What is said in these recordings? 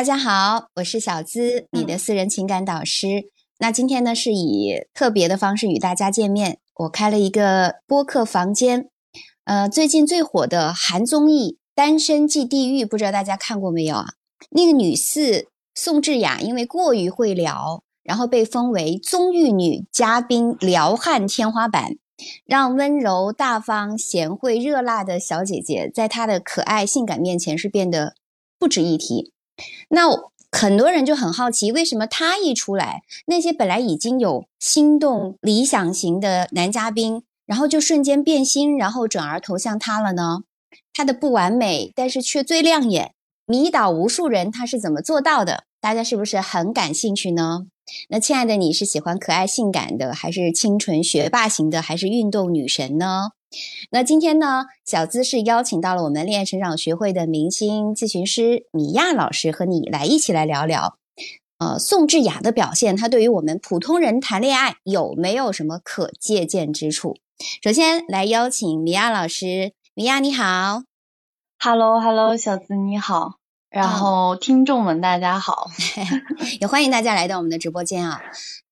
大家好，我是小资，你的私人情感导师。那今天呢，是以特别的方式与大家见面。我开了一个播客房间，呃，最近最火的韩综艺《单身即地狱》，不知道大家看过没有啊？那个女四宋智雅，因为过于会聊，然后被封为综艺女嘉宾撩汉天花板，让温柔大方、贤惠热辣的小姐姐，在她的可爱性感面前是变得不值一提。那很多人就很好奇，为什么他一出来，那些本来已经有心动理想型的男嘉宾，然后就瞬间变心，然后转而投向他了呢？他的不完美，但是却最亮眼。迷倒无数人，他是怎么做到的？大家是不是很感兴趣呢？那亲爱的，你是喜欢可爱性感的，还是清纯学霸型的，还是运动女神呢？那今天呢，小资是邀请到了我们恋爱成长学会的明星咨询师米娅老师和你来一起来聊聊，呃，宋智雅的表现，她对于我们普通人谈恋爱有没有什么可借鉴之处？首先来邀请米娅老师，米娅你好，Hello Hello，小资你好。然后，听众们，大家好，也欢迎大家来到我们的直播间啊！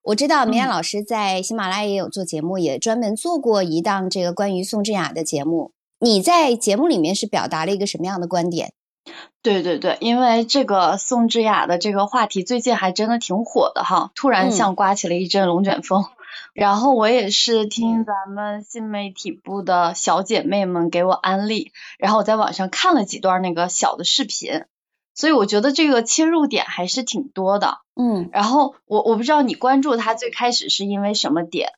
我知道明艳老师在喜马拉雅也有做节目，也专门做过一档这个关于宋智雅的节目。你在节目里面是表达了一个什么样的观点？对对对，因为这个宋智雅的这个话题最近还真的挺火的哈，突然像刮起了一阵龙卷风。然后我也是听咱们新媒体部的小姐妹们给我安利，然后我在网上看了几段那个小的视频。所以我觉得这个切入点还是挺多的，嗯，然后我我不知道你关注他最开始是因为什么点，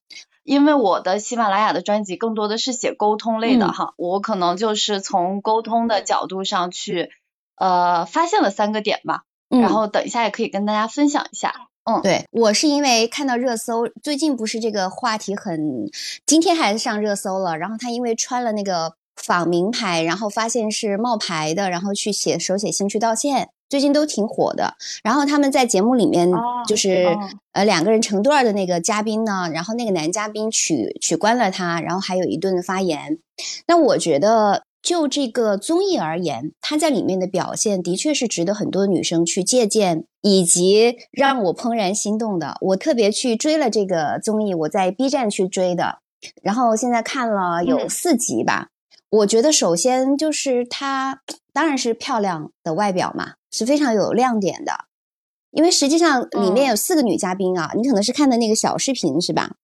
因为我的喜马拉雅的专辑更多的是写沟通类的哈，我可能就是从沟通的角度上去呃发现了三个点吧，然后等一下也可以跟大家分享一下，嗯，对我是因为看到热搜，最近不是这个话题很，今天还是上热搜了，然后他因为穿了那个。仿名牌，然后发现是冒牌的，然后去写手写信去道歉，最近都挺火的。然后他们在节目里面就是呃两个人成对儿的那个嘉宾呢，然后那个男嘉宾取取关了他，然后还有一顿的发言。那我觉得就这个综艺而言，他在里面的表现的确是值得很多女生去借鉴，以及让我怦然心动的。我特别去追了这个综艺，我在 B 站去追的，然后现在看了有四集吧。我觉得首先就是她，当然是漂亮的外表嘛，是非常有亮点的。因为实际上里面有四个女嘉宾啊，你可能是看的那个小视频是吧？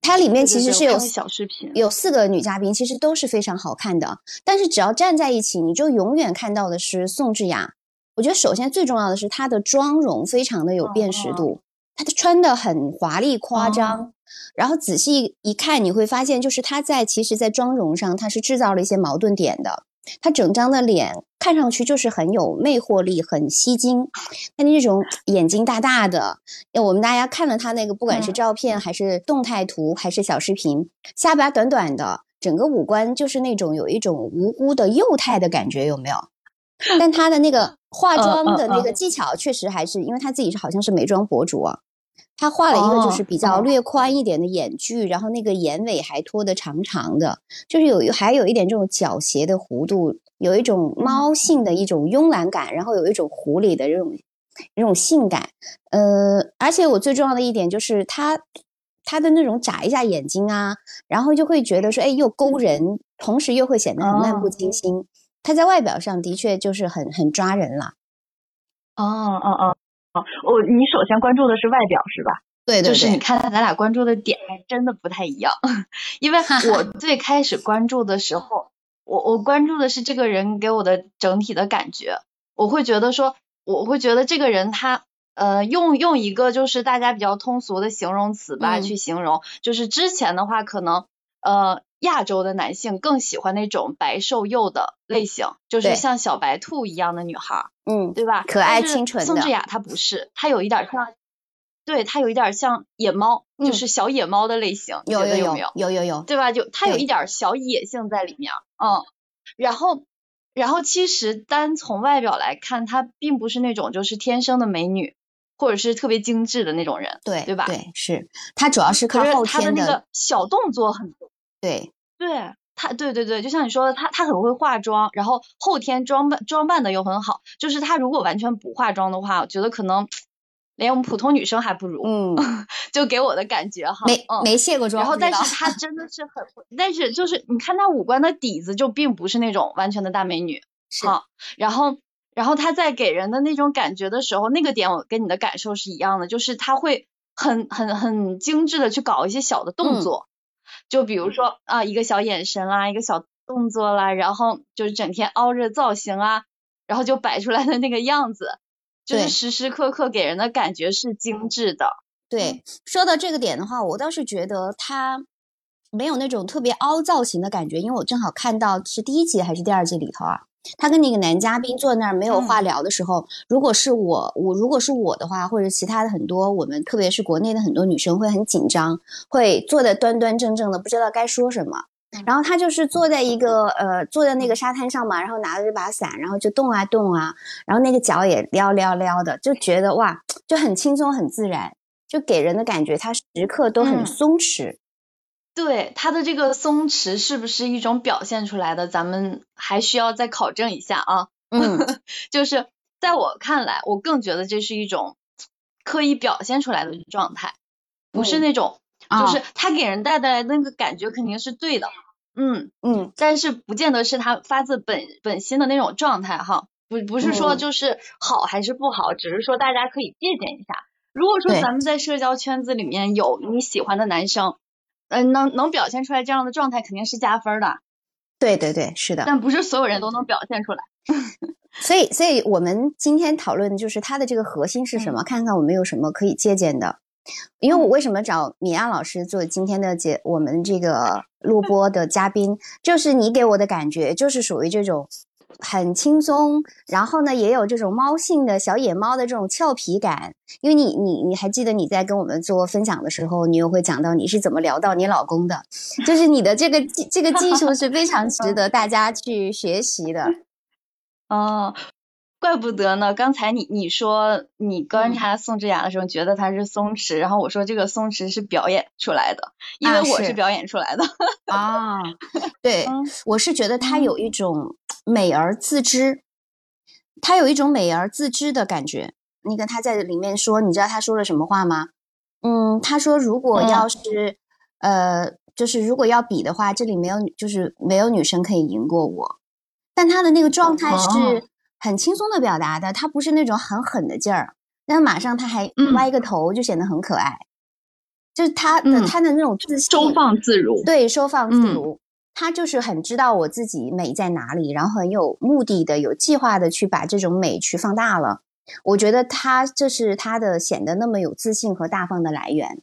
它里面其实是有小视频，有四个女嘉宾，其实都是非常好看的。但是只要站在一起，你就永远看到的是宋智雅。我觉得首先最重要的是她的妆容非常的有辨识度，她的穿的很华丽夸张。然后仔细一看，你会发现，就是她在其实，在妆容上，她是制造了一些矛盾点的。她整张的脸看上去就是很有魅惑力，很吸睛。她那种眼睛大大的，我们大家看了她那个，不管是照片还是动态图还是小视频，下巴短短的，整个五官就是那种有一种无辜的幼态的感觉，有没有？但她的那个化妆的那个技巧，确实还是因为她自己是好像是美妆博主啊。他画了一个就是比较略宽一点的眼距，然后那个眼尾还拖得长长的，就是有还有一点这种狡黠的弧度，有一种猫性的一种慵懒感，然后有一种狐狸的这种这种性感。呃，而且我最重要的一点就是他他的那种眨一下眼睛啊，然后就会觉得说，哎，又勾人，同时又会显得很漫不经心。他在外表上的确就是很很抓人了。哦哦哦。我你首先关注的是外表是吧？对对，就是你看咱俩关注的点还真的不太一样，因为我最开始关注的时候，我我关注的是这个人给我的整体的感觉，我会觉得说，我会觉得这个人他呃用用一个就是大家比较通俗的形容词吧去形容，就是之前的话可能呃。亚洲的男性更喜欢那种白瘦幼的类型，就是像小白兔一样的女孩，嗯，对吧？可爱清纯的。宋智雅她不是，她有一点像，对她有一点像野猫，就是小野猫的类型，有有有有有有，对吧？就她有一点小野性在里面，嗯。然后，然后其实单从外表来看，她并不是那种就是天生的美女，或者是特别精致的那种人，对对吧？对，是她主要是靠后天的。她的那个小动作很多。对对，他对对对，就像你说的，他他很会化妆，然后后天装扮装扮的又很好。就是他如果完全不化妆的话，我觉得可能连我们普通女生还不如。嗯，就给我的感觉哈，没没卸过妆。然后，但是他真的是很，但是就是你看他五官的底子就并不是那种完全的大美女。好，然后然后他在给人的那种感觉的时候，那个点我跟你的感受是一样的，就是他会很很很精致的去搞一些小的动作。就比如说啊，一个小眼神啦，一个小动作啦，然后就是整天凹着造型啊，然后就摆出来的那个样子，就是时时刻刻给人的感觉是精致的。对，说到这个点的话，我倒是觉得他没有那种特别凹造型的感觉，因为我正好看到是第一集还是第二集里头啊。他跟那个男嘉宾坐那儿没有话聊的时候，如果是我，我如果是我的话，或者其他的很多我们，特别是国内的很多女生会很紧张，会坐的端端正正的，不知道该说什么。然后他就是坐在一个呃，坐在那个沙滩上嘛，然后拿着这把伞，然后就动啊动啊，然后那个脚也撩撩撩的，就觉得哇，就很轻松很自然，就给人的感觉他时刻都很松弛。对他的这个松弛是不是一种表现出来的？咱们还需要再考证一下啊。嗯，就是在我看来，我更觉得这是一种刻意表现出来的状态，不是那种，就是他给人带来的那个感觉肯定是对的。嗯嗯，但是不见得是他发自本本心的那种状态哈。不不是说就是好还是不好，只是说大家可以借鉴一下。如果说咱们在社交圈子里面有你喜欢的男生。嗯，能能表现出来这样的状态肯定是加分的，对对对，是的。但不是所有人都能表现出来，所以所以我们今天讨论的就是它的这个核心是什么？看看我们有什么可以借鉴的。因为我为什么找米娅老师做今天的节我们这个录播的嘉宾，就是你给我的感觉就是属于这种。很轻松，然后呢，也有这种猫性的小野猫的这种俏皮感。因为你，你，你还记得你在跟我们做分享的时候，你又会讲到你是怎么聊到你老公的，就是你的这个技这个技术是非常 值得大家去学习的。哦。怪不得呢！刚才你你说你观察宋智雅的时候，觉得她是松弛，然后我说这个松弛是表演出来的，因为我是表演出来的。啊，对，我是觉得她有一种美而自知，他有一种美而自知的感觉。那个他在里面说，你知道他说了什么话吗？嗯，他说如果要是呃，就是如果要比的话，这里没有就是没有女生可以赢过我，但他的那个状态是。很轻松的表达的，他不是那种很狠的劲儿，但马上他还歪个头，就显得很可爱。就是他的他的那种自信，收放自如，对，收放自如。他就是很知道我自己美在哪里，然后很有目的的、有计划的去把这种美去放大了。我觉得他这是他的显得那么有自信和大方的来源。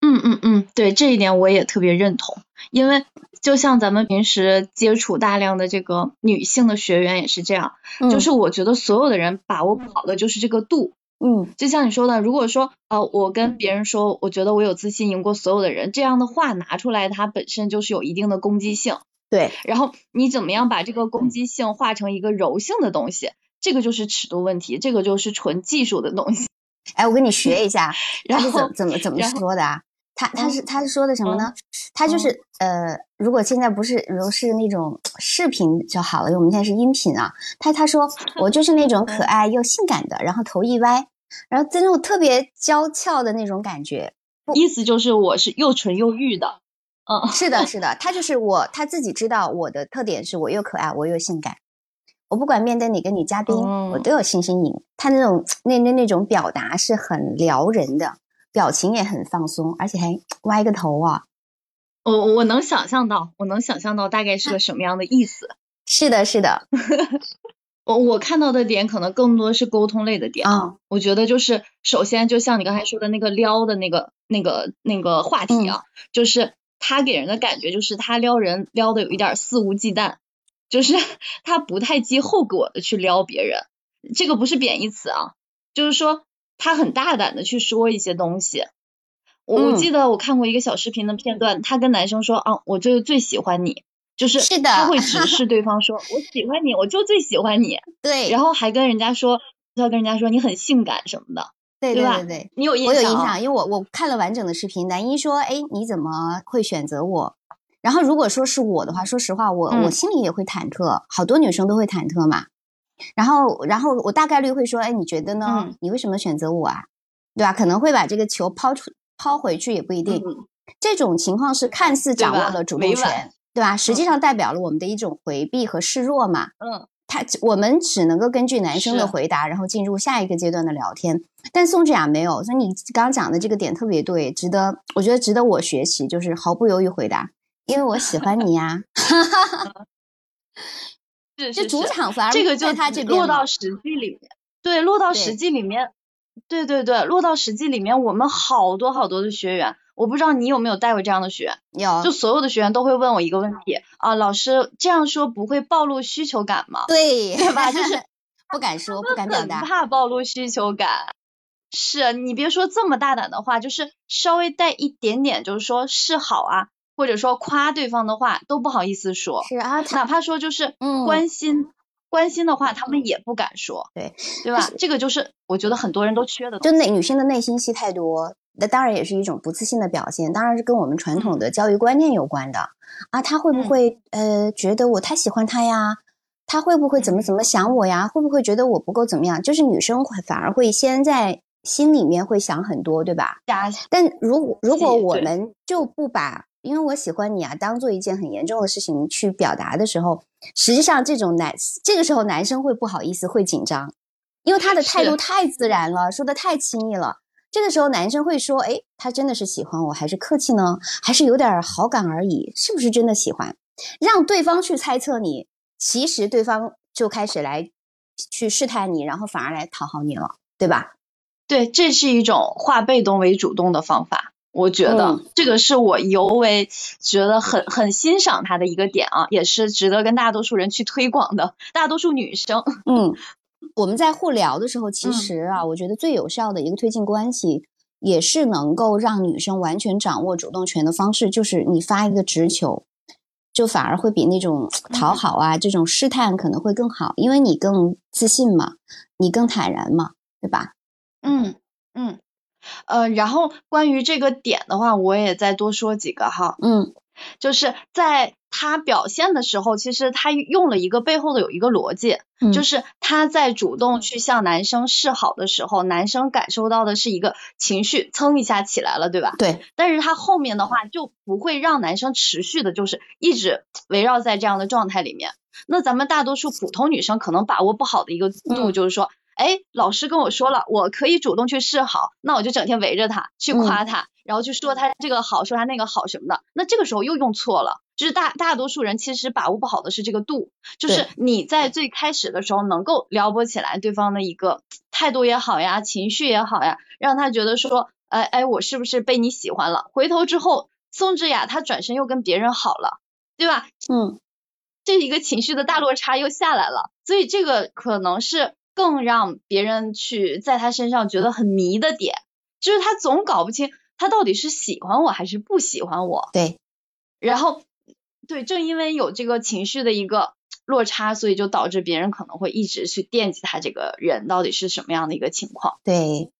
嗯嗯嗯，对这一点我也特别认同，因为。就像咱们平时接触大量的这个女性的学员也是这样，就是我觉得所有的人把握不好的就是这个度，嗯，就像你说的，如果说呃我跟别人说，我觉得我有自信赢过所有的人，这样的话拿出来，它本身就是有一定的攻击性，对，然后你怎么样把这个攻击性化成一个柔性的东西，这个就是尺度问题，这个就是纯技术的东西。哎，我跟你学一下，然后怎怎么怎么说的啊？他他是他是说的什么呢？他就是呃，如果现在不是如是那种视频就好了，因为我们现在是音频啊。他他说 我就是那种可爱又性感的，然后头一歪，然后那种特别娇俏的那种感觉。意思就是我是又纯又欲的。嗯，是的，是的，他就是我，他自己知道我的特点是我又可爱我又性感。我不管面对哪个女嘉宾，我都有信心赢。他那种 那那那种表达是很撩人的。表情也很放松，而且还 歪个头啊！我我能想象到，我能想象到大概是个什么样的意思。是的，是的。我我看到的点可能更多是沟通类的点啊。我觉得就是首先就像你刚才说的那个撩的那个那个那个话题啊，就是他给人的感觉就是他撩人撩的有一点肆无忌惮，就是 他不太计后果的去撩别人。这个不是贬义词啊，就是说。他很大胆的去说一些东西，我我记得我看过一个小视频的片段，他跟男生说啊，我就最喜欢你，就是是的，他会直视对方说，我喜欢你，我就最喜欢你，对，然后还跟人家说，要跟人家说你很性感什么的，对对对对，你有印象？我有印象，因为我我看了完整的视频，男一说，哎，你怎么会选择我？然后如果说是我的话，说实话，我、嗯我心里也会忐忑，好多女生都会忐忑嘛。然后，然后我大概率会说，哎，你觉得呢？嗯你为什么选择我啊？对吧？可能会把这个球抛出抛回去，也不一定。嗯这种情况是看似掌握了主动权，对吧？实际上代表了我们的一种回避和示弱嘛。嗯他我们只能够根据男生的回答，然后进入下一个阶段的聊天。但宋智雅没有，所以你刚刚讲的这个点特别对，值得我觉得值得我学习，就是毫不犹豫回答，因为我喜欢你呀。是就是主是场反而这个就在他这边落到实际里面，对，落到实际里面，对对对，落到实际里面，我们好多好多的学员，我不知道你有没有带过这样的学员，有就所有的学员都会问我一个问题啊，老师这样说不会暴露需求感吗？对对吧就是 不敢说，不敢表很达。怕暴露需求感。是你别说这么大胆的话，就是稍微带一点点，就是说示好啊，或者说夸对方的话，都不好意思说。是啊，他哪怕说就是嗯关心、关心的话，他们也不敢说，对对吧？这个就是我觉得很多人都缺的就西。内女性的内心戏太多，那当然也是一种不自信的表现，当然是跟我们传统的教育观念有关的、啊。他会不嗯会、呃觉得我太喜欢他呀？他会不会怎么怎么想我呀？会不会觉得我不够怎么样？就是女生会反而会先在心里面会想很多，对吧？但如果如果我们就不把因为我喜欢你啊当做一件很严重的事情去表达的时候，实际上这种男这个时候男生会不好意思，会紧张，因为他的态度太自然了，说的太轻易了。这个时候男生会说：“哎，他真的是喜欢我，还是客气呢？还是有点好感而已？是不是真的喜欢？”让对方去猜测你，其实对方就开始来去试探你，然后反而来讨好你了，对吧？对，这是一种化被动为主动的方法。我觉得、嗯这个是我尤为觉得很很欣赏他的一个点啊，也是值得跟大多数人去推广的。大多数女生，嗯，我们在互聊的时候，其嗯实啊，我觉得最有效的一个推进关系，也是能够让女生完全掌握主动权的方式，就是你发一个直球，就反而会比那种讨嗯好啊、这种试探可能会更好，因为你更自信嘛，你更坦然嘛，对吧？嗯嗯，呃，然后关于这个点的话，我也再多说几个哈。嗯就是在他表现的时候，其实他用了一个背后的有一个逻辑，嗯就是他在主动去向男生示好的时候，男生感受到的是一个情绪蹭一下起来了，对吧？对，但是他后面的话就不会让男生持续的，就是一直围绕在这样的状态里面。那咱们大多数普通女生可能把握不好的一个度，嗯就是说，哎，老师跟我说了，我可以主动去示好，那我就整天围着他去夸他，然后去说他这个好，说他那个好什么的。那这个时候又用错了，就是大大多数人其实把握不好的是这个度，就是你在最开始的时候能够撩拨起来对方的一个态度也好呀，情绪也好呀，让他觉得说，哎哎，我是不是被你喜欢了？回头之后，宋智雅她转身又跟别人好了，对吧？嗯这一个情绪的大落差又下来了，所以这个可能是更让别人去在他身上觉得很迷的点，就是他总搞不清他到底是喜欢我还是不喜欢我。对，然后，对，正因为有这个情绪的一个落差，所以就导致别人可能会一直去惦记他这个人到底是什么样的一个情况，对，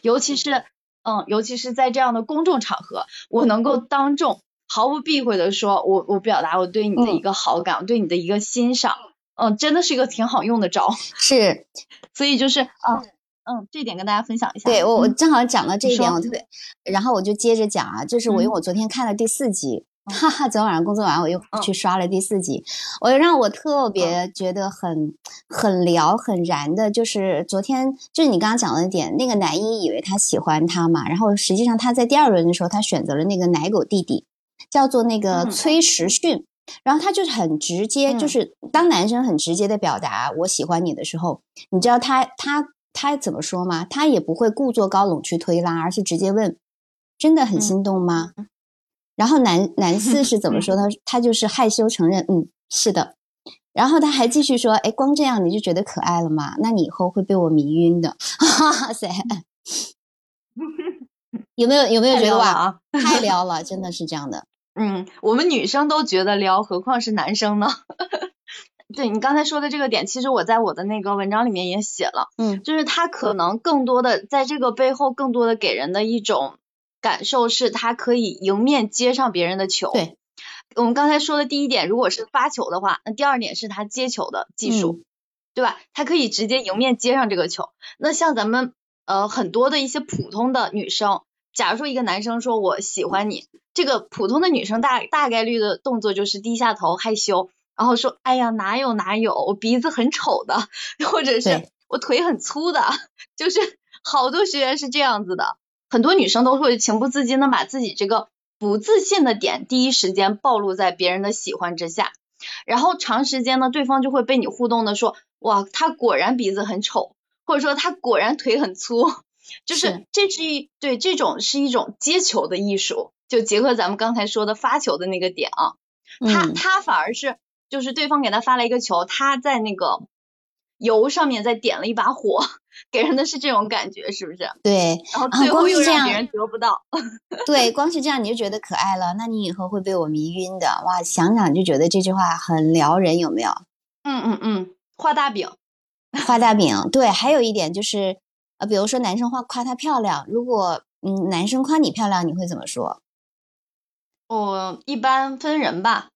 尤其是，嗯，尤其是在这样的公众场合，我能够当众毫不避讳的说，我我表达我对你的一个好感，我对你的一个欣赏，嗯，真的是一个挺好用的招，是所以就是，啊，嗯，这一点跟大家分享一下。对我我嗯正好讲到这一点，说我特别，然后我就接着讲啊，就是我因为嗯我昨天看了第四集，哈哈，昨天晚上工作完我又嗯去刷了第四集，我让我特别觉得很很聊很燃的，就是昨天就是你刚刚讲的那点，那个男一以为他喜欢他嘛，然后实际上他在第二轮的时候，他选择了那个奶狗弟弟，叫做那个嗯崔时训。然后他就是很直接，就嗯是当男生很直接的表达我喜欢你的时候，你知道他他他怎么说吗？他也不会故作高冷去推拉，而是直接问：“真的很嗯心动吗？”然后男男四是 怎么说？他他就是害羞承认，嗯，是的。然后他还继续说：“哎，光这样你就觉得可爱了吗？那你以后会被我迷晕的。”哇塞，有没有有没有觉得哇，啊？太撩了，真的是这样的。嗯，我们女生都觉得撩，何况是男生呢？对你刚才说的这个点，其实我在我的那个文章里面也写了，嗯就是他可能更多的在这个背后，更多的给人的一种感受是，他可以迎面接上别人的球。对，我们刚才说的第一点，如果是发球的话，那第二点是他接球的技术，对吧？他可以直接迎面接上这个球。那像咱们呃很多的一些普通的女生，假如说一个男生说我喜欢你，这个普通的女生大大概率的动作就是低下头害羞，然后说哎呀哪有哪有，我鼻子很丑的，或者是我腿很粗的，就是好多学员是这样子的，很多女生都会情不自禁的把自己这个。不自信的点，第一时间暴露在别人的喜欢之下，然后长时间呢，对方就会被你互动的说，哇，他果然鼻子很丑，或者说他果然腿很粗，就是这是一对这种是一种接球的艺术，就结合咱们刚才说的发球的那个点啊，他他反而是就是对方给他发了一个球，他在那个油上面再点了一把火。给人的是这种感觉，是不是？对，然后最后又让别人得不到。对，光是这样你就觉得可爱了，那你以后会被我迷晕的。哇，想想就觉得这句话很撩人，有没有？嗯嗯嗯，画大饼，画大饼。对，还有一点就是，呃，比如说男生夸夸她漂亮，如果嗯男生夸你漂亮，你会怎么说？我一般分人吧，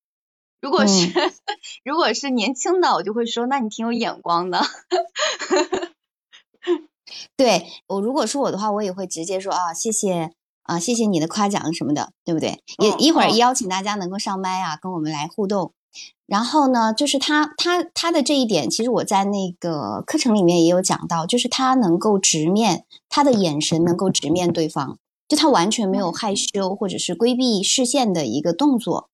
如果是 如果是年轻的，我就会说，那你挺有眼光的。对我如果是我的话，我也会直接说啊，谢谢啊，谢谢你的夸奖什么的，对不对？也一会儿邀请大家能够上麦啊，跟我们来互动。然后呢，就是他他他的这一点，其实我在那个课程里面也有讲到，就是他能够直面，他的眼神能够直面对方，就他完全没有害羞或者是规避视线的一个动作。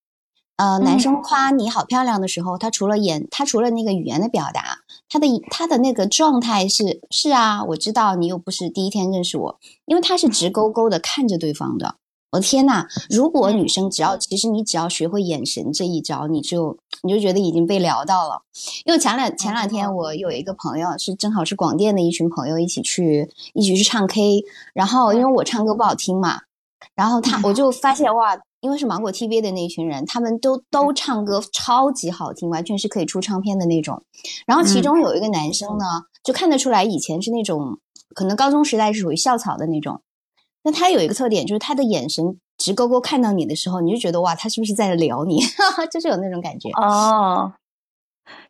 呃，男生夸你好漂亮的时候，他除了眼，他除了那个语言的表达，他的他的那个状态是是啊，我知道你又不是第一天认识我，因为他是直勾勾的看着对方的。我的天呐，如果女生只要其实你只要学会眼神这一招，你就你就觉得已经被聊到了。因为前两前两天我有一个朋友是正好是广电的一群朋友一起去一起去唱 K，然后因为我唱歌不好听嘛，然后他我就发现哇。因为是芒果 TV 的那一群人，他们都都唱歌超级好听，完全是可以出唱片的那种。然后其中有一个男生呢，就看得出来以前是那种可能高中时代是属于校草的那种。那他有一个特点，就是他的眼神直勾勾看到你的时候，你就觉得哇，他是不是在撩你？就是有那种感觉。哦，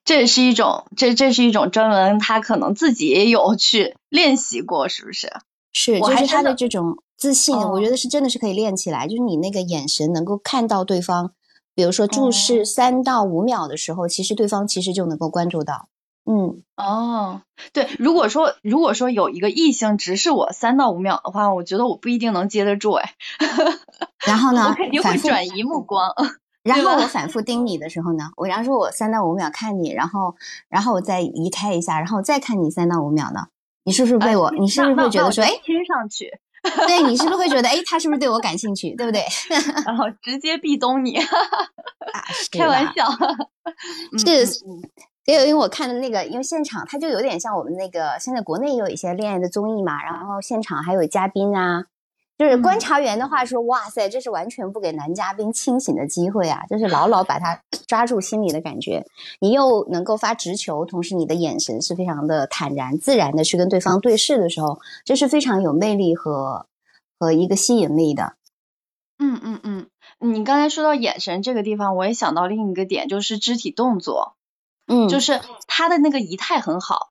这是一种，这这是一种专门他可能自己也有去练习过，是不是？是，就是他的这种。自信，我觉得是真的是可以练起来。就是你那个眼神能够看到对方，比如说注视三到五秒的时候，其实对方其实就能够关注到。嗯，哦，对，如果说如果说有一个异性直视我三到五秒的话，我觉得我不一定能接得住哎。然后呢？我肯定会转移目光。然后我反复盯你的时候呢，我然后说我三到五秒看你，然后然后我再移开一下，然后再看你三到五秒呢，你是不是被我？你是不是会觉得说，哎，亲上去？对你是不是会觉得，哎，他是不是对我感兴趣，对不对？然后直接壁咚你，开玩笑，是，因为因为我看的那个，因为现场它就有点像我们那个，现在国内也有一些恋爱的综艺嘛，然后现场还有嘉宾啊。就是观察员的话说，哇塞，这是完全不给男嘉宾清醒的机会啊！就是牢牢把他 抓住心里的感觉，你又能够发直球，同时你的眼神是非常的坦然自然的去跟对方对视的时候，这是非常有魅力和和一个吸引力的。嗯嗯嗯，你刚才说到眼神这个地方，我也想到另一个点，就是肢体动作。嗯，就是他的那个仪态很好，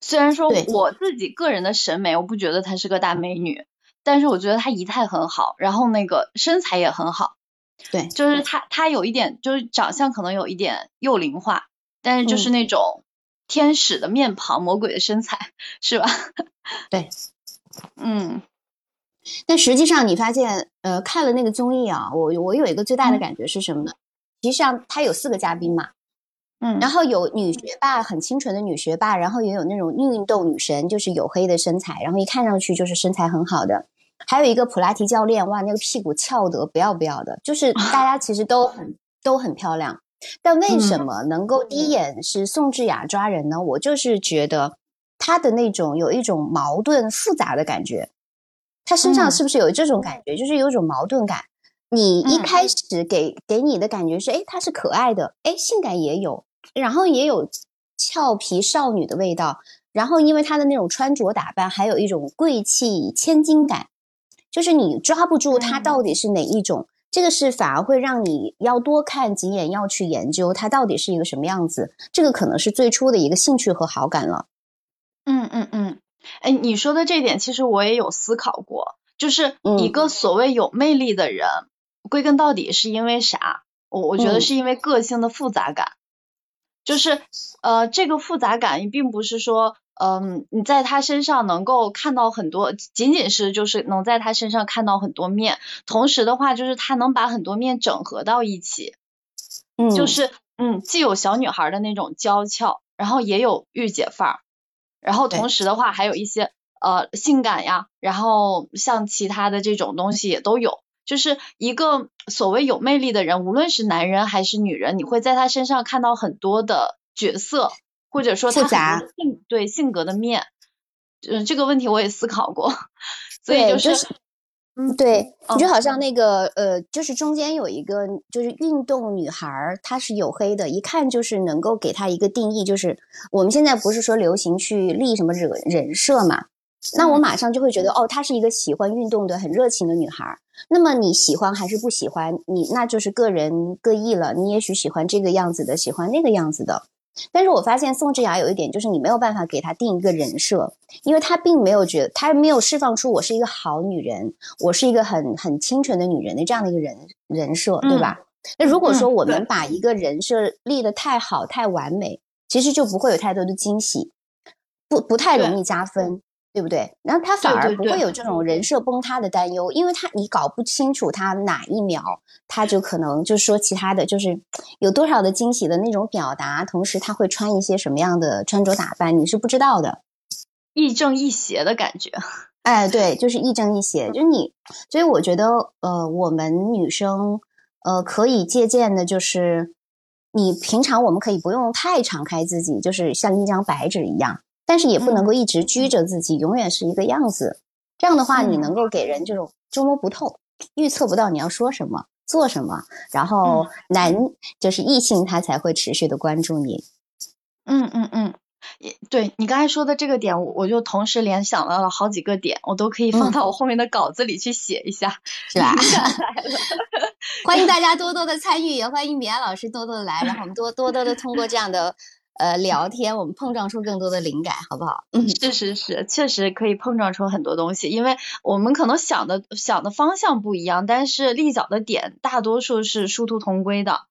虽然说我自己个人的审美，我不觉得她是个大美女。但是我觉得她仪态很好，然后那个身材也很好，对，就是她她有一点就是长相可能有一点幼龄化，但是就是那种天使的面庞，魔鬼的身材，是吧？对，嗯。但实际上你发现，呃，看了那个综艺啊，我我有一个最大的感觉是什么呢？实际上他有四个嘉宾嘛。嗯，然后有女学霸，很清纯的女学霸，然后也有那种运动女神，就是黝黑的身材，然后一看上去就是身材很好的。还有一个普拉提教练，哇，那个屁股翘得不要不要的，就是大家其实都很都很漂亮。但为什么能够第一眼是宋智雅抓人呢？我就是觉得她的那种有一种矛盾复杂的感觉，她身上是不是有这种感觉？就是有一种矛盾感。你一开始给给你的感觉是，哎，她是可爱的，哎，性感也有。然后也有俏皮少女的味道，然后因为她的那种穿着打扮，还有一种贵气千金感，就是你抓不住她到底是哪一种。这个是反而会让你要多看几眼，要去研究它到底是一个什么样子。这个可能是最初的一个兴趣和好感了。嗯嗯嗯，哎，你说的这点其实我也有思考过，就是一个所谓有魅力的人，归根到底是因为啥？我我觉得是因为个性的复杂感，就是呃，这个复杂感并不是说。嗯，你在他身上能够看到很多，仅仅是就是能在他身上看到很多面，同时的话就是他能把很多面整合到一起，嗯，就是嗯，既有小女孩的那种娇俏，然后也有御姐范儿，然后同时的话还有一些呃性感呀，然后像其他的这种东西也都有，就是一个所谓有魅力的人，无论是男人还是女人，你会在他身上看到很多的角色。或者说他性对性格的面，嗯，这个问题我也思考过，所以就是，嗯，对，就好像那个呃，就是中间有一个就是运动女孩，她是黝黑的，一看就是能够给她一个定义，就是我们现在不是说流行去立什么人人设嘛，那我马上就会觉得哦，她是一个喜欢运动的很热情的女孩。那么你喜欢还是不喜欢？你那就是个人各异了。你也许喜欢这个样子的，喜欢那个样子的。但是我发现宋智雅有一点，就是你没有办法给她定一个人设，因为她并没有觉得，她没有释放出我是一个好女人，我是一个很很清纯的女人的这样的一个人人设，对吧？那如果说我们把一个人设立得太好、太完美，其实就不会有太多的惊喜，不不太容易加分。对不对？然后他反而不会有这种人设崩塌的担忧，因为他你搞不清楚他哪一秒，他就可能就是说其他的就是有多少的惊喜的那种表达，同时他会穿一些什么样的穿着打扮，你是不知道的，亦正亦邪的感觉。哎，对，就是亦正亦邪，就是你。所以我觉得，呃，我们女生，呃，可以借鉴的就是，你平常我们可以不用太敞开自己，就是像一张白纸一样。但是也不能够一直拘着自己，永远是一个样子。这样的话，你能够给人这种捉摸不透、预测不到你要说什么、做什么，然后男就是异性他才会持续的关注你。嗯嗯嗯，也对你刚才说的这个点，我我就同时联想到了好几个点，我都可以放到我后面的稿子里去写一下，是吧？欢迎大家多多的参与，也欢迎米安老师多多的来，然后我们多多多的通过这样的。呃，聊天我们碰撞出更多的灵感，好不好？嗯，是是是，确实可以碰撞出很多东西，因为我们可能想的想的方向不一样，但是立脚的点大多数是殊途同归的。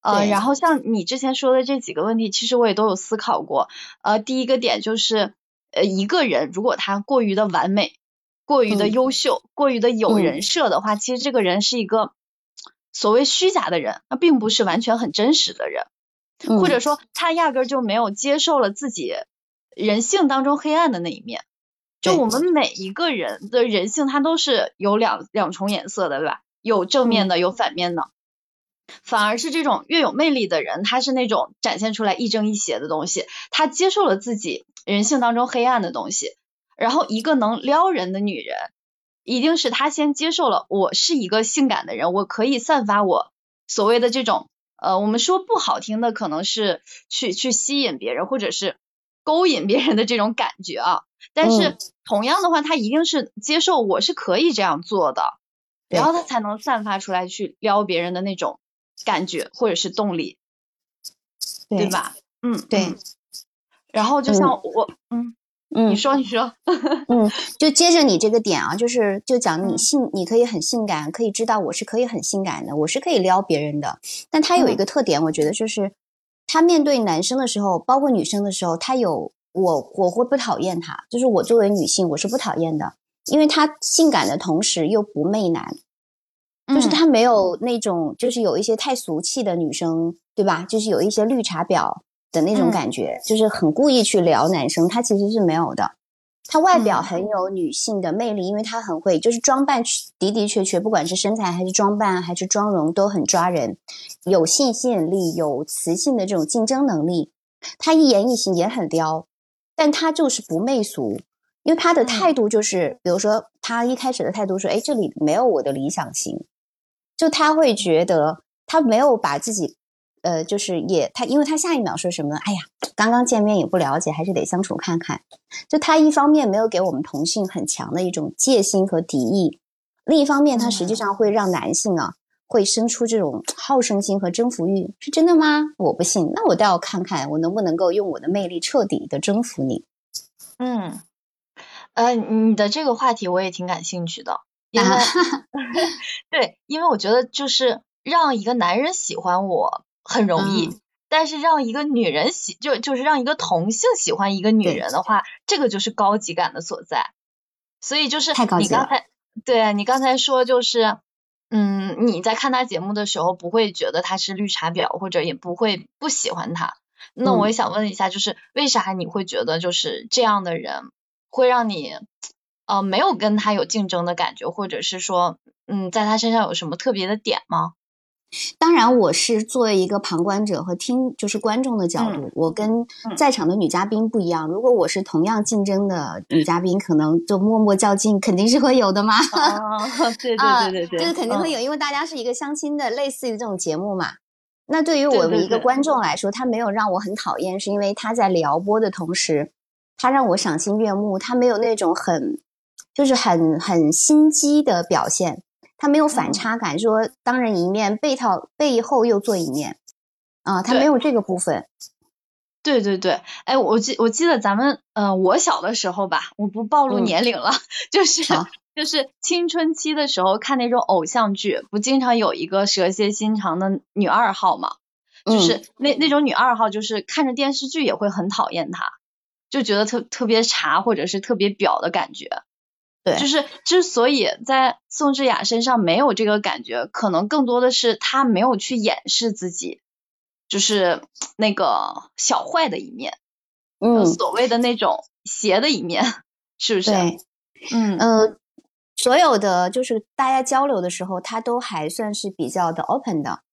呃，然后像你之前说的这几个问题，其实我也都有思考过。呃，第一个点就是，呃，一个人如果他过于的完美、过于的优秀、过于的有人设的话，其实这个人是一个所谓虚假的人，那并不是完全很真实的人。或者说，他压根儿就没有接受了自己人性当中黑暗的那一面。就我们每一个人的人性，它都是有两两重颜色的，对吧？有正面的，有反面的。反而是这种越有魅力的人，他是那种展现出来亦正亦邪的东西。他接受了自己人性当中黑暗的东西。然后，一个能撩人的女人，一定是她先接受了我是一个性感的人，我可以散发我所谓的这种。呃，我们说不好听的，可能是去去吸引别人，或者是勾引别人的这种感觉啊。但是同样的话，他一定是接受我是可以这样做的，然后他才能散发出来去撩别人的那种感觉或者是动力，对吧？嗯，对。然后就像我，嗯。嗯，你说，你说，嗯，就接着你这个点啊，就是就讲你性，你可以很性感，可以知道我是可以很性感的，我是可以撩别人的。但他有一个特点，我觉得就是他面对男生的时候，包括女生的时候，他有我我会不讨厌他，就是我作为女性我是不讨厌的，因为他性感的同时又不媚男，就是他没有那种就是有一些太俗气的女生，对吧？就是有一些绿茶婊。的那种感觉，就是很故意去聊男生，他其实是没有的。他外表很有女性的魅力，因为他很会，就是装扮的的确确，不管是身材还是装扮还是妆容都很抓人，有性吸引力，有磁性的这种竞争能力。他一言一行也很撩，但他就是不媚俗，因为他的态度就是，比如说他一开始的态度说：“哎，这里没有我的理想型。”就他会觉得他没有把自己。呃，就是也他，因为他下一秒说什么？哎呀，刚刚见面也不了解，还是得相处看看。就他一方面没有给我们同性很强的一种戒心和敌意，另一方面他实际上会让男性啊，会生出这种好胜心和征服欲，是真的吗？我不信，那我倒要看看我能不能够用我的魅力彻底的征服你。嗯，呃，你的这个话题我也挺感兴趣的，因为 对，因为我觉得就是让一个男人喜欢我很容易，但是让一个女人喜就就是让一个同性喜欢一个女人的话，这个就是高级感的所在。所以就是你刚才对你刚才说就是。嗯，你在看他节目的时候，不会觉得他是绿茶婊，或者也不会不喜欢他。那我也想问一下，就是为啥你会觉得就是这样的人会让你呃没有跟他有竞争的感觉，或者是说嗯在他身上有什么特别的点吗？当然，我是作为一个旁观者和听就是观众的角度，我跟在场的女嘉宾不一样。如果我是同样竞争的女嘉宾，可能就默默较劲，肯定是会有的嘛。对 对对对对，这个肯定会有，因为大家是一个相亲的类似于这种节目嘛。那对于我们一个观众来说，他没有让我很讨厌，是因为他在撩拨的同时，他让我赏心悦目，他没有那种很就是很很心机的表现。他没有反差感，说当人一面，背套背后又做一面，啊，他没有这个部分。对对对，哎，我记我记得咱们，呃，我小的时候吧，我不暴露年龄了，就是就是青春期的时候看那种偶像剧，不经常有一个蛇蝎心肠的女二号嘛，就是。那那种女二号，就是看着电视剧也会很讨厌她，就觉得特特别茶或者是特别婊的感觉。对，就是之所以在宋智雅身上没有这个感觉，可能更多的是她没有去掩饰自己，就是那个小坏的一面，嗯，所谓的那种邪的一面，是不是？对，嗯呃，所有的就是大家交流的时候，她都还算是比较的 open 的。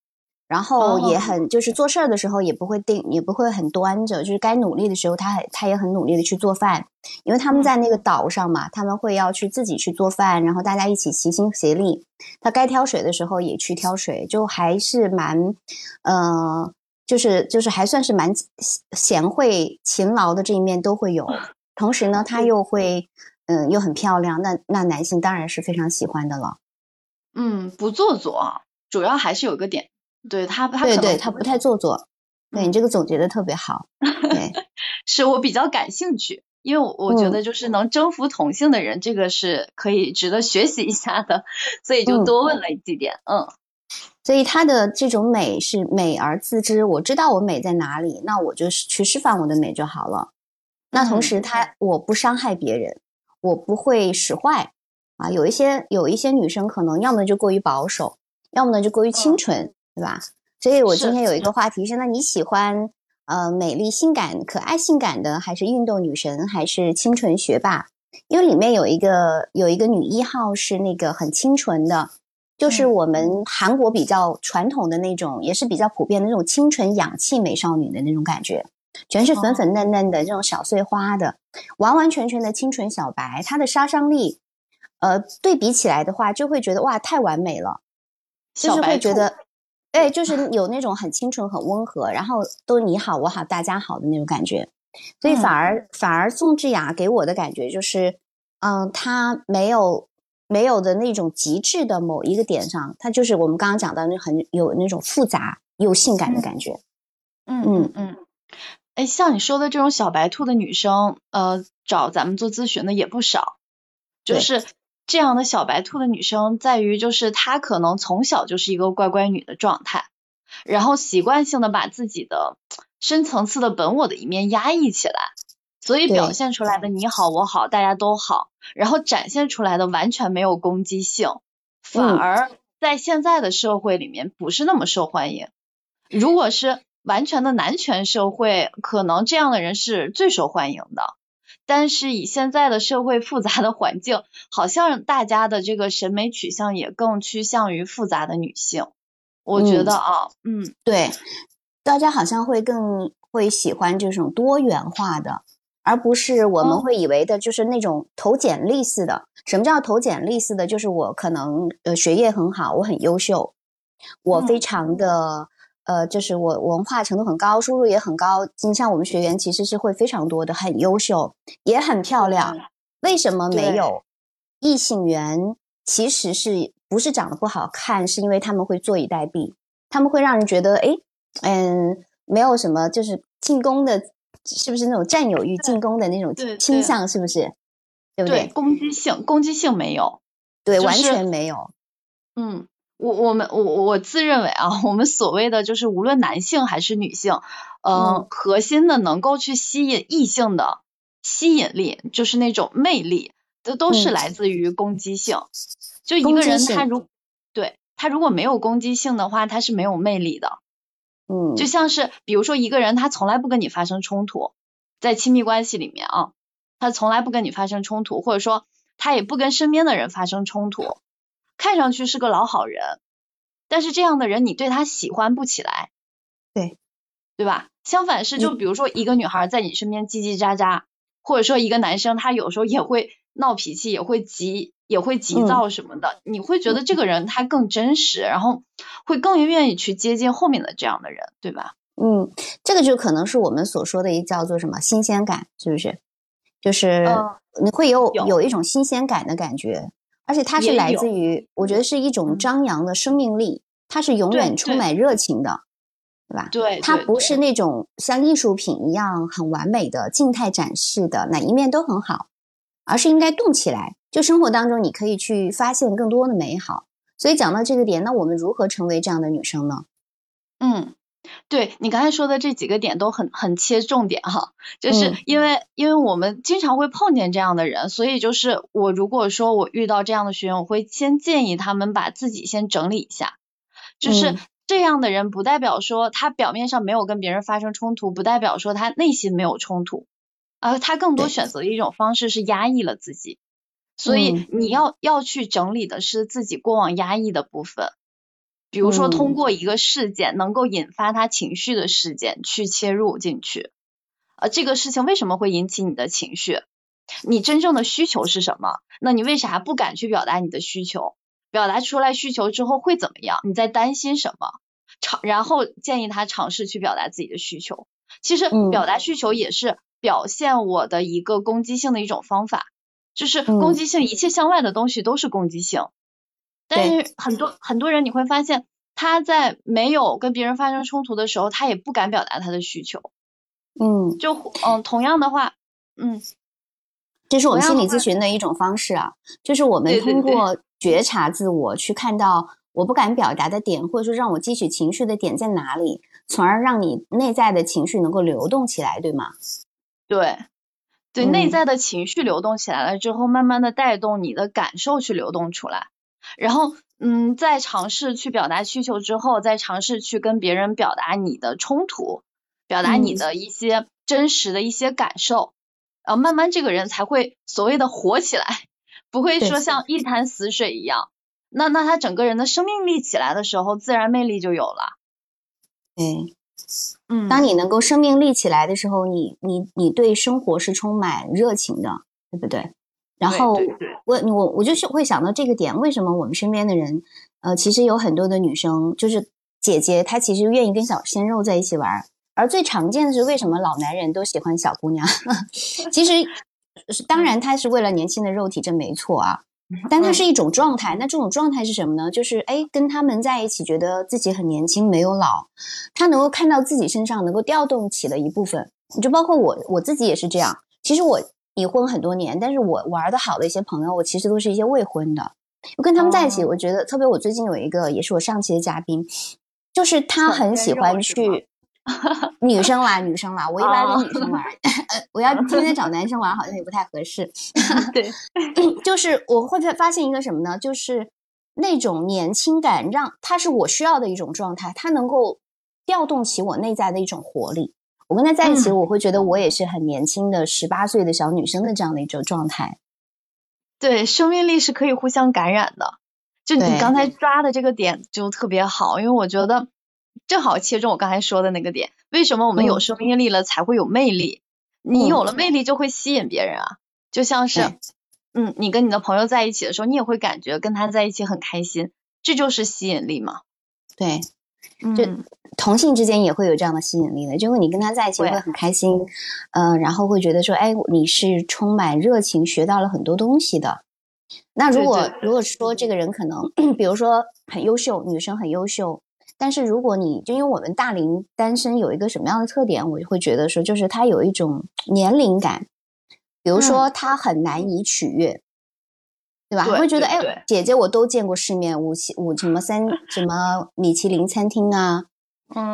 然后也很就是做事儿的时候也不会定也不会很端着，就是该努力的时候，他他也很努力的去做饭，因为他们在那个岛上嘛，他们会要去自己去做饭，然后大家一起齐心协力。他该挑水的时候也去挑水，就还是蛮，呃，就是就是还算是蛮贤惠勤劳的这一面都会有。同时呢，他又会嗯又很漂亮，那那男性当然是非常喜欢的了。嗯，不做作，主要还是有个点。对他，他对对，他不太做作。对你这个总结的特别好。对，是我比较感兴趣，因为我我觉得就是能征服同性的人，这个是可以值得学习一下的，所以就多问了几点。嗯，所以他的这种美是美而自知，我知道我美在哪里，那我就去释放我的美就好了。那同时，他我不伤害别人，我不会使坏啊。有一些有一些女生可能要么就过于保守，要么呢就过于清纯。对吧？所以我今天有一个话题是：那你喜欢呃美丽、性感、可爱、性感的，还是运动女神，还是清纯学霸？因为里面有一个有一个女一号是那个很清纯的，就是我们韩国比较传统的那种，也是比较普遍的那种清纯氧气美少女的那种感觉，全是粉粉嫩嫩的这种小碎花的，完完全全的清纯小白。她的杀伤力，呃，对比起来的话，就会觉得哇，太完美了，就是会觉得。哎，就是有那种很清纯、很温和，然后都你好我好大家好的那种感觉，所以反而反而宋智雅给我的感觉就是，嗯，她没有没有的那种极致的某一个点上，她就是我们刚刚讲到那很有那种复杂又性感的感觉。嗯嗯嗯，哎，像你说的这种小白兔的女生，呃，找咱们做咨询的也不少，就是。这样的小白兔的女生，在于就是她可能从小就是一个乖乖女的状态，然后习惯性的把自己的深层次的本我的一面压抑起来，所以表现出来的你好我好大家都好，然后展现出来的完全没有攻击性，反而在现在的社会里面不是那么受欢迎。如果是完全的男权社会，可能这样的人是最受欢迎的。但是以现在的社会复杂的环境，好像大家的这个审美取向也更趋向于复杂的女性。我觉得啊，嗯，对，大家好像会更会喜欢这种多元化的，而不是我们会以为的就是那种投简历似的。什么叫投简历似的？就是我可能呃学业很好，我很优秀，我非常的。呃，就是我文化程度很高，收入也很高。你像我们学员其实是会非常多的，很优秀，也很漂亮。为什么没有异性缘？其实是不是长得不好看，是因为他们会坐以待毙，他们会让人觉得，哎，嗯，没有什么，就是进攻的，是不是那种占有欲、进攻的那种倾向，是不是？对不对？攻击性，攻击性没有，对，完全没有。嗯，我我们我我自认为啊，我们所谓的就是无论男性还是女性，嗯，核心的能够去吸引异性的吸引力，就是那种魅力，这都是来自于攻击性。就一个人，他如对他如果没有攻击性的话，他是没有魅力的。嗯，就像是比如说一个人，他从来不跟你发生冲突，在亲密关系里面啊，他从来不跟你发生冲突，或者说他也不跟身边的人发生冲突，看上去是个老好人，但是这样的人你对他喜欢不起来，对对吧？相反是，就比如说一个女孩在你身边叽叽喳喳，或者说一个男生他有时候也会闹脾气，也会急。也会急躁什么的，你会觉得这个人他更真实，然后会更愿意去接近后面的这样的人，对吧？嗯，这个就可能是我们所说的一叫做什么新鲜感，是不是？就是你会有有一种新鲜感的感觉，而且它是来自于，我觉得是一种张扬的生命力，它是永远充满热情的，对吧？对，它不是那种像艺术品一样很完美的静态展示的哪一面都很好，而是应该动起来。就生活当中，你可以去发现更多的美好。所以讲到这个点，那我们如何成为这样的女生呢？嗯，对你刚才说的这几个点都很很切重点哈，就是因为因为我们经常会碰见这样的人，所以就是我如果说我遇到这样的学员，我会先建议他们把自己先整理一下。就是这样的人，不代表说他表面上没有跟别人发生冲突，不代表说他内心没有冲突，而他更多选择的一种方式是压抑了自己。所以你要要去整理的是自己过往压抑的部分，比如说通过一个事件能够引发他情绪的事件去切入进去，呃，这个事情为什么会引起你的情绪？你真正的需求是什么？那你为啥不敢去表达你的需求？表达出来需求之后会怎么样？你在担心什么？尝，然后建议他尝试去表达自己的需求。其实表达需求也是表现我的一个攻击性的一种方法。就是攻击性，一切向外的东西都是攻击性。但是很多很多人你会发现，他在没有跟别人发生冲突的时候，他也不敢表达他的需求。嗯，就嗯，同样的话，嗯，这是我们心理咨询的一种方式啊，就是我们通过觉察自我，去看到我不敢表达的点，或者说让我汲取情绪的点在哪里，从而让你内在的情绪能够流动起来，对吗？对。对内在的情绪流动起来了之后，慢慢的带动你的感受去流动出来，然后嗯，在尝试去表达需求之后，再尝试去跟别人表达你的冲突，表达你的一些真实的一些感受，然后慢慢这个人才会所谓的活起来，不会说像一潭死水一样。那那他整个人的生命力起来的时候，自然魅力就有了。对。嗯，当你能够生命力起来的时候，你你你对生活是充满热情的，对不对？然后我我我就是会想到这个点，为什么我们身边的人，呃，其实有很多的女生，就是姐姐，她其实愿意跟小鲜肉在一起玩，而最常见的是为什么老男人都喜欢小姑娘？其实当然他是为了年轻的肉体，这没错啊。但它是一种状态，那这种状态是什么呢？就是哎，跟他们在一起，觉得自己很年轻，没有老。他能够看到自己身上能够调动起的一部分，就包括我，我自己也是这样。其实我已婚很多年，但是我玩的好的一些朋友，我其实都是一些未婚的。我跟他们在一起，我觉得特别。我最近有一个也是我上期的嘉宾，就是他很喜欢去。女生玩，女生玩，我一般跟女生玩。我要 天天找男生玩，好像也不太合适。对，就是我会发现一个什么呢？就是那种年轻感，让它是我需要的一种状态，它能够调动起我内在的一种活力。我跟他在一起，我会觉得我也是很年轻的十八岁的小女生的这样的一种状态。对，生命力是可以互相感染的。就你刚才抓的这个点就特别好，因为我觉得。正好切中我刚才说的那个点，为什么我们有生命力了才会有魅力？你有了魅力就会吸引别人啊，就像是，嗯，你跟你的朋友在一起的时候，你也会感觉跟他在一起很开心，这就是吸引力嘛。对，就同性之间也会有这样的吸引力的，就会你跟他在一起会很开心，嗯，然后会觉得说，哎，你是充满热情，学到了很多东西的。那如果如果说这个人可能，比如说很优秀，女生很优秀，但是如果你就因为我们大龄单身有一个什么样的特点，我就会觉得说，就是他有一种年龄感，比如说他很难以取悦，对吧？会觉得哎，姐姐我都见过世面，五七五什么三什么米其林餐厅啊，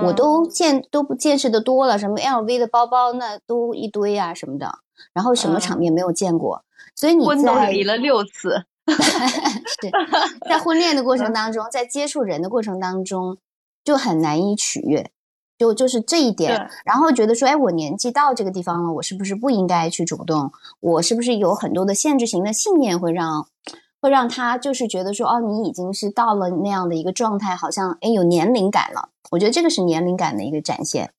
我都见都不见识的多了，什么 LV 的包包那都一堆啊什么的，然后什么场面没有见过。所以你在离了六次，是在婚恋的过程当中，在接触人的过程当中，就很难以取悦，就就是这一点，然后觉得说，哎，我年纪到这个地方了，我是不是不应该去主动？我是不是有很多的限制型的信念，会让会让他就是觉得说，哦，你已经是到了那样的一个状态，好像哎有年龄感了。我觉得这个是年龄感的一个展现。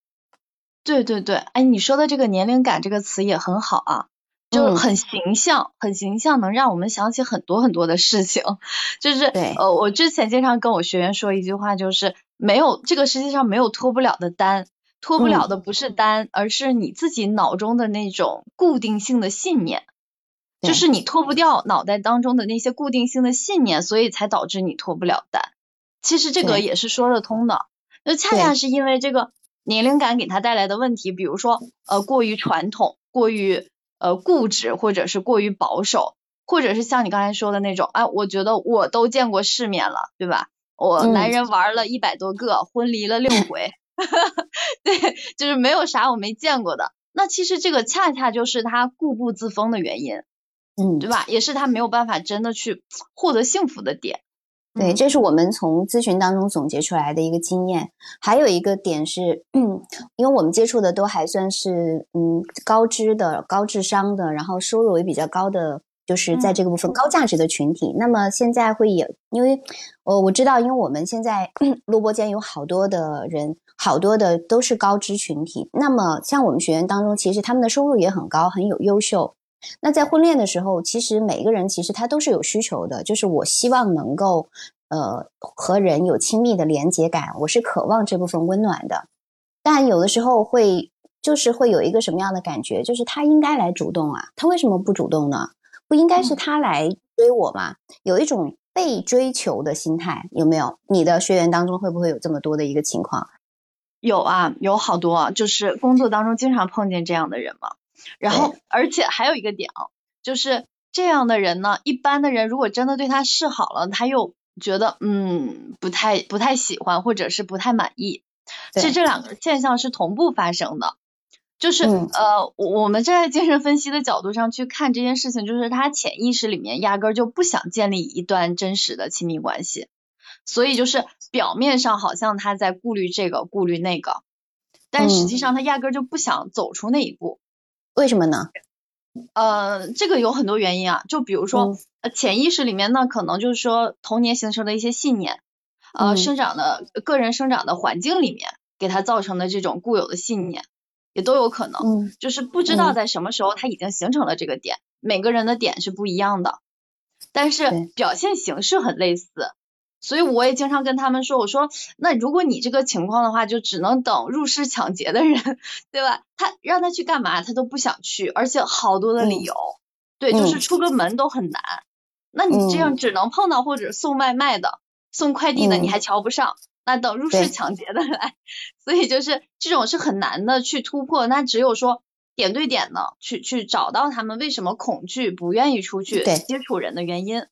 对对对，哎，你说的这个年龄感这个词也很好啊。就很形象，很形象，能让我们想起很多很多的事情。就是呃，我之前经常跟我学员说一句话，就是没有这个世界上没有脱不了的单，脱不了的不是单，而是你自己脑中的那种固定性的信念，就是你脱不掉脑袋当中的那些固定性的信念，所以才导致你脱不了单。其实这个也是说得通的，就恰恰是因为这个年龄感给他带来的问题，比如说呃过于传统，过于。呃，固执或者是过于保守，或者是像你刚才说的那种，哎，我觉得我都见过世面了，对吧？我男人玩了一百多个，婚离了六回，对，就是没有啥我没见过的。那其实这个恰恰就是他固步自封的原因，嗯，对吧？也是他没有办法真的去获得幸福的点。对，这是我们从咨询当中总结出来的一个经验。还有一个点是，嗯，因为我们接触的都还算是嗯高知的、高智商的，然后收入也比较高的，就是在这个部分高价值的群体。那么现在会有，因为我我知道，因为我们现在 录播间有好多的人，好多的都是高知群体。那么像我们学员当中，其实他们的收入也很高，很有优秀。那在婚恋的时候，其实每个人其实他都是有需求的，就是我希望能够呃和人有亲密的连接感，我是渴望这部分温暖的。但有的时候会就是会有一个什么样的感觉，就是他应该来主动啊，他为什么不主动呢？不应该是他来追我吗？有一种被追求的心态，有没有？你的学员当中会不会有这么多的一个情况？有啊，有好多，就是工作当中经常碰见这样的人嘛。然后，而且还有一个点啊，就是这样的人呢，一般的人如果真的对他示好了，他又觉得嗯不太不太喜欢，或者是不太满意。其实这两个现象是同步发生的，就是呃，我们站在精神分析的角度上去看这件事情，就是他潜意识里面压根就不想建立一段真实的亲密关系，所以就是表面上好像他在顾虑这个顾虑那个，但实际上他压根就不想走出那一步。为什么呢？呃，这个有很多原因啊，就比如说，呃，潜意识里面呢，可能就是说童年形成的一些信念，呃，生长的个人生长的环境里面给他造成的这种固有的信念，也都有可能。嗯，就是不知道在什么时候他已经形成了这个点，每个人的点是不一样的，但是表现形式很类似。所以我也经常跟他们说，我说那如果你这个情况的话，就只能等入室抢劫的人，对吧？他让他去干嘛，他都不想去，而且好多的理由，对，就是出个门都很难。那你这样只能碰到或者送外卖的、送快递的，你还瞧不上，那等入室抢劫的来，所以就是这种是很难的去突破。那只有说点对点的去去找到他们为什么恐惧、不愿意出去接触人的原因。